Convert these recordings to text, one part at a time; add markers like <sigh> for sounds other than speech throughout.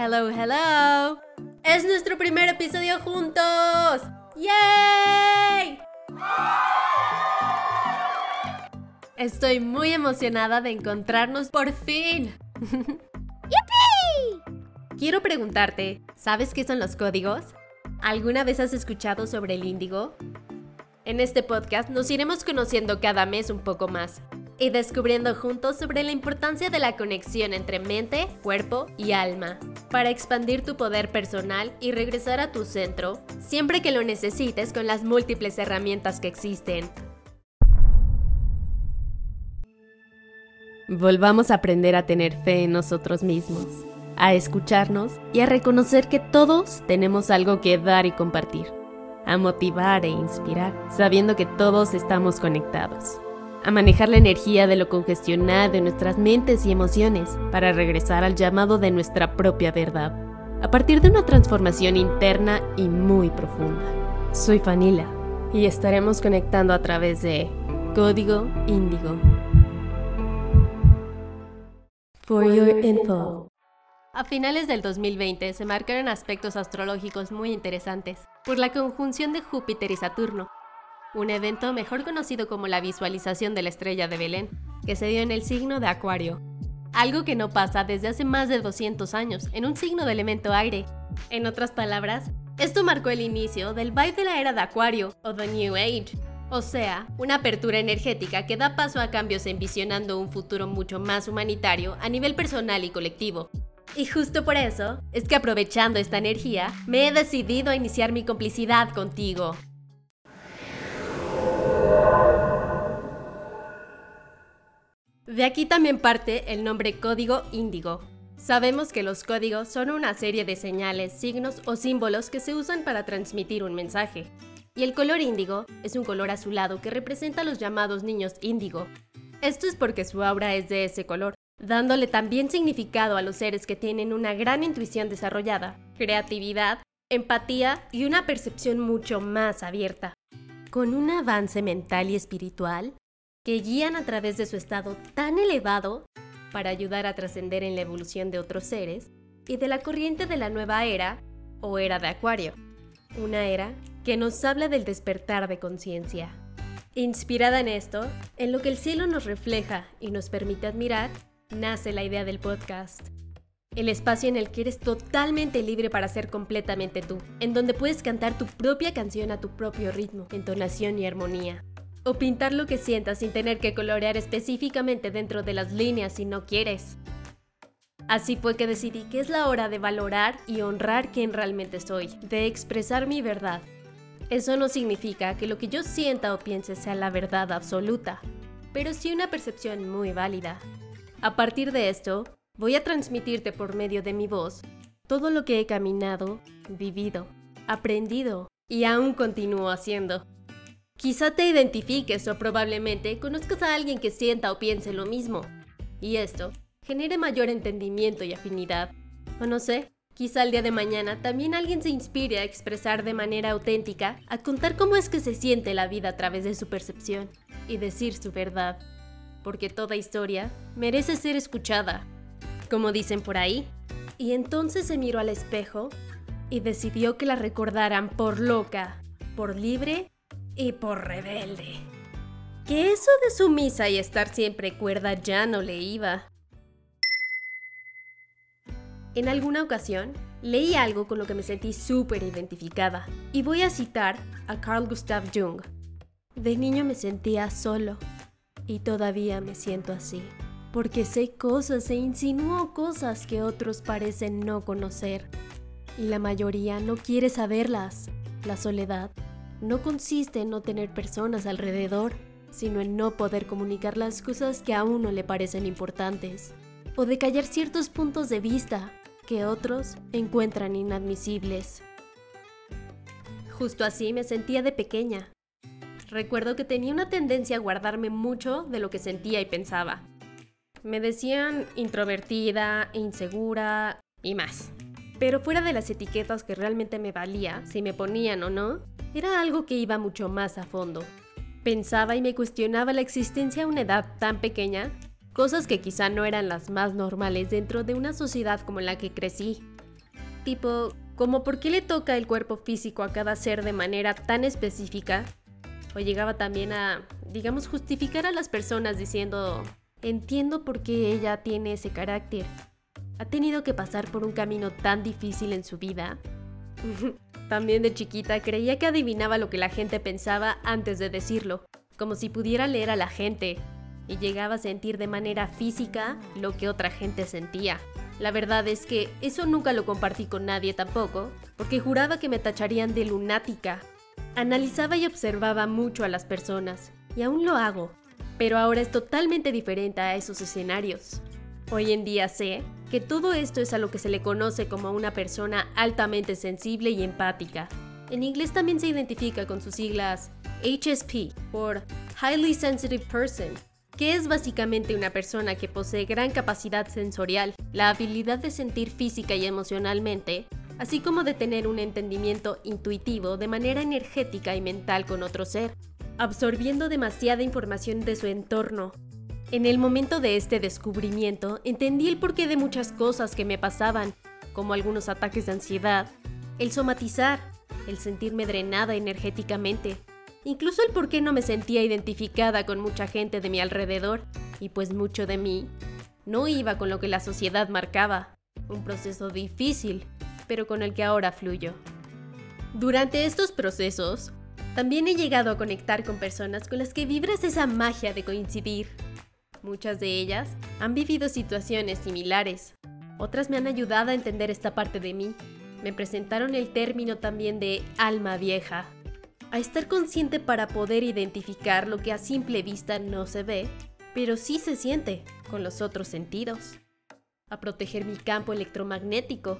Hello, hello. Es nuestro primer episodio juntos. ¡Yay! Estoy muy emocionada de encontrarnos por fin. <laughs> Quiero preguntarte, ¿sabes qué son los códigos? ¿Alguna vez has escuchado sobre el índigo? En este podcast nos iremos conociendo cada mes un poco más y descubriendo juntos sobre la importancia de la conexión entre mente, cuerpo y alma, para expandir tu poder personal y regresar a tu centro siempre que lo necesites con las múltiples herramientas que existen. Volvamos a aprender a tener fe en nosotros mismos, a escucharnos y a reconocer que todos tenemos algo que dar y compartir, a motivar e inspirar, sabiendo que todos estamos conectados a manejar la energía de lo congestionada de nuestras mentes y emociones para regresar al llamado de nuestra propia verdad, a partir de una transformación interna y muy profunda. Soy Fanila y estaremos conectando a través de Código Índigo. For your info. A finales del 2020 se marcaron aspectos astrológicos muy interesantes por la conjunción de Júpiter y Saturno, un evento mejor conocido como la visualización de la estrella de Belén, que se dio en el signo de Acuario. Algo que no pasa desde hace más de 200 años en un signo de elemento aire. En otras palabras, esto marcó el inicio del vibe de la era de Acuario o The New Age, o sea, una apertura energética que da paso a cambios envisionando un futuro mucho más humanitario a nivel personal y colectivo. Y justo por eso es que aprovechando esta energía, me he decidido a iniciar mi complicidad contigo. De aquí también parte el nombre código índigo. Sabemos que los códigos son una serie de señales, signos o símbolos que se usan para transmitir un mensaje. Y el color índigo es un color azulado que representa a los llamados niños índigo. Esto es porque su aura es de ese color, dándole también significado a los seres que tienen una gran intuición desarrollada, creatividad, empatía y una percepción mucho más abierta. Con un avance mental y espiritual, que guían a través de su estado tan elevado para ayudar a trascender en la evolución de otros seres y de la corriente de la nueva era o era de Acuario, una era que nos habla del despertar de conciencia. Inspirada en esto, en lo que el cielo nos refleja y nos permite admirar, nace la idea del podcast. El espacio en el que eres totalmente libre para ser completamente tú, en donde puedes cantar tu propia canción a tu propio ritmo, entonación y armonía o pintar lo que sientas sin tener que colorear específicamente dentro de las líneas si no quieres. Así fue que decidí que es la hora de valorar y honrar quien realmente soy, de expresar mi verdad. Eso no significa que lo que yo sienta o piense sea la verdad absoluta, pero sí una percepción muy válida. A partir de esto, voy a transmitirte por medio de mi voz todo lo que he caminado, vivido, aprendido y aún continúo haciendo. Quizá te identifiques o probablemente conozcas a alguien que sienta o piense lo mismo. Y esto genere mayor entendimiento y afinidad. O no sé, quizá el día de mañana también alguien se inspire a expresar de manera auténtica, a contar cómo es que se siente la vida a través de su percepción y decir su verdad. Porque toda historia merece ser escuchada, como dicen por ahí. Y entonces se miró al espejo y decidió que la recordaran por loca, por libre y por rebelde. Que eso de sumisa y estar siempre cuerda ya no le iba. En alguna ocasión, leí algo con lo que me sentí súper identificada, y voy a citar a Carl Gustav Jung. De niño me sentía solo, y todavía me siento así, porque sé cosas e insinúo cosas que otros parecen no conocer, y la mayoría no quiere saberlas. La soledad no consiste en no tener personas alrededor, sino en no poder comunicar las cosas que a uno le parecen importantes, o de callar ciertos puntos de vista que otros encuentran inadmisibles. Justo así me sentía de pequeña. Recuerdo que tenía una tendencia a guardarme mucho de lo que sentía y pensaba. Me decían introvertida, insegura y más. Pero fuera de las etiquetas que realmente me valía, si me ponían o no, era algo que iba mucho más a fondo. Pensaba y me cuestionaba la existencia a una edad tan pequeña, cosas que quizá no eran las más normales dentro de una sociedad como la que crecí. tipo, como por qué le toca el cuerpo físico a cada ser de manera tan específica, o llegaba también a, digamos, justificar a las personas diciendo, entiendo por qué ella tiene ese carácter. Ha tenido que pasar por un camino tan difícil en su vida. <laughs> también de chiquita creía que adivinaba lo que la gente pensaba antes de decirlo, como si pudiera leer a la gente, y llegaba a sentir de manera física lo que otra gente sentía. La verdad es que eso nunca lo compartí con nadie tampoco, porque juraba que me tacharían de lunática Analizaba y observaba mucho a las personas, y aún lo hago, pero ahora es totalmente diferente a esos escenarios. Hoy en día sé que todo esto es a lo que se le conoce como una persona altamente sensible y empática. En inglés también se identifica con sus siglas HSP por Highly Sensitive Person, que es básicamente una persona que posee gran capacidad sensorial, la habilidad de sentir física y emocionalmente, así como de tener un entendimiento intuitivo de manera energética y mental con otro ser, absorbiendo demasiada información de su entorno. En el momento de este descubrimiento, entendí el porqué de muchas cosas que me pasaban, como algunos ataques de ansiedad, el somatizar, el sentirme drenada energéticamente, incluso el por qué no me sentía identificada con mucha gente de mi alrededor, y pues mucho de mí no iba con lo que la sociedad marcaba. Un proceso difícil, pero con el que ahora fluyo. Durante estos procesos, también he llegado a conectar con personas con las que vibras esa magia de coincidir. Muchas de ellas han vivido situaciones similares. Otras me han ayudado a entender esta parte de mí. Me presentaron el término también de alma vieja. A estar consciente para poder identificar lo que a simple vista no se ve, pero sí se siente con los otros sentidos. A proteger mi campo electromagnético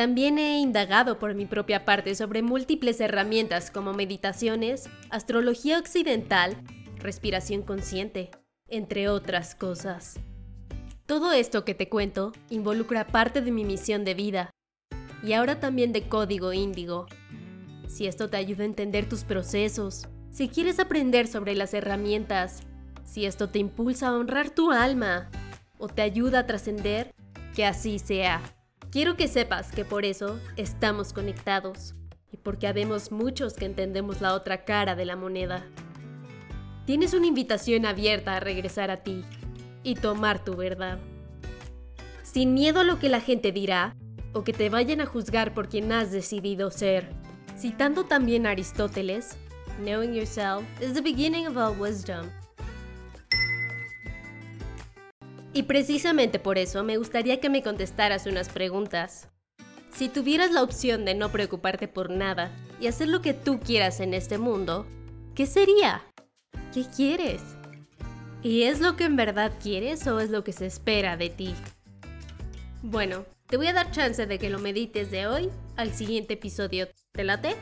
también he indagado por mi propia parte sobre múltiples herramientas como meditaciones, astrología occidental, respiración consciente, entre otras cosas. Todo esto que te cuento involucra parte de mi misión de vida y ahora también de código índigo. Si esto te ayuda a entender tus procesos, si quieres aprender sobre las herramientas, si esto te impulsa a honrar tu alma o te ayuda a trascender, que así sea. Quiero que sepas que por eso estamos conectados y porque habemos muchos que entendemos la otra cara de la moneda. Tienes una invitación abierta a regresar a ti y tomar tu verdad. Sin miedo a lo que la gente dirá o que te vayan a juzgar por quien has decidido ser. Citando también a Aristóteles, Knowing yourself is the beginning of all wisdom. Y precisamente por eso me gustaría que me contestaras unas preguntas. Si tuvieras la opción de no preocuparte por nada y hacer lo que tú quieras en este mundo, ¿qué sería? ¿Qué quieres? ¿Y es lo que en verdad quieres o es lo que se espera de ti? Bueno, te voy a dar chance de que lo medites de hoy al siguiente episodio. ¿Te late?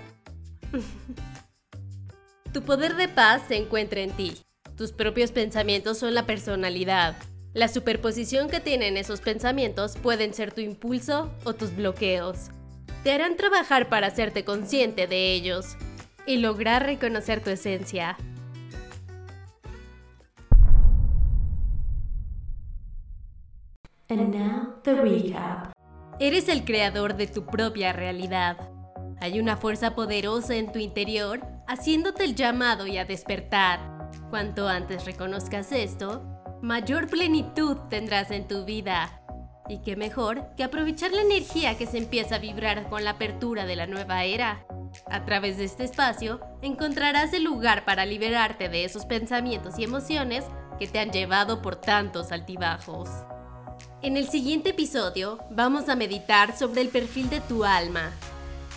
<laughs> tu poder de paz se encuentra en ti. Tus propios pensamientos son la personalidad. La superposición que tienen esos pensamientos pueden ser tu impulso o tus bloqueos. Te harán trabajar para hacerte consciente de ellos y lograr reconocer tu esencia. And now the recap. Eres el creador de tu propia realidad. Hay una fuerza poderosa en tu interior haciéndote el llamado y a despertar. Cuanto antes reconozcas esto, mayor plenitud tendrás en tu vida. Y qué mejor que aprovechar la energía que se empieza a vibrar con la apertura de la nueva era. A través de este espacio encontrarás el lugar para liberarte de esos pensamientos y emociones que te han llevado por tantos altibajos. En el siguiente episodio vamos a meditar sobre el perfil de tu alma.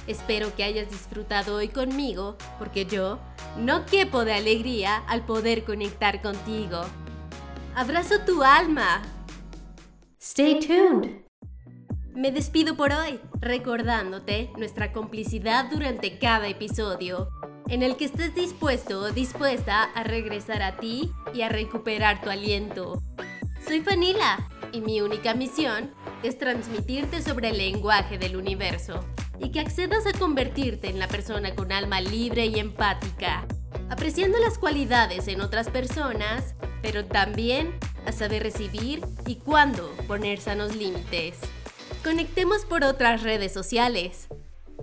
Espero que hayas disfrutado hoy conmigo porque yo no quepo de alegría al poder conectar contigo. Abrazo tu alma. Stay tuned. Me despido por hoy, recordándote nuestra complicidad durante cada episodio, en el que estés dispuesto o dispuesta a regresar a ti y a recuperar tu aliento. Soy Fanila y mi única misión es transmitirte sobre el lenguaje del universo y que accedas a convertirte en la persona con alma libre y empática, apreciando las cualidades en otras personas pero también a saber recibir y cuándo poner sanos límites. Conectemos por otras redes sociales.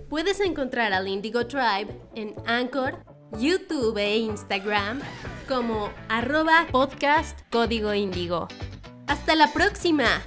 Puedes encontrar al Indigo Tribe en Anchor, YouTube e Instagram como arroba podcast código índigo. ¡Hasta la próxima!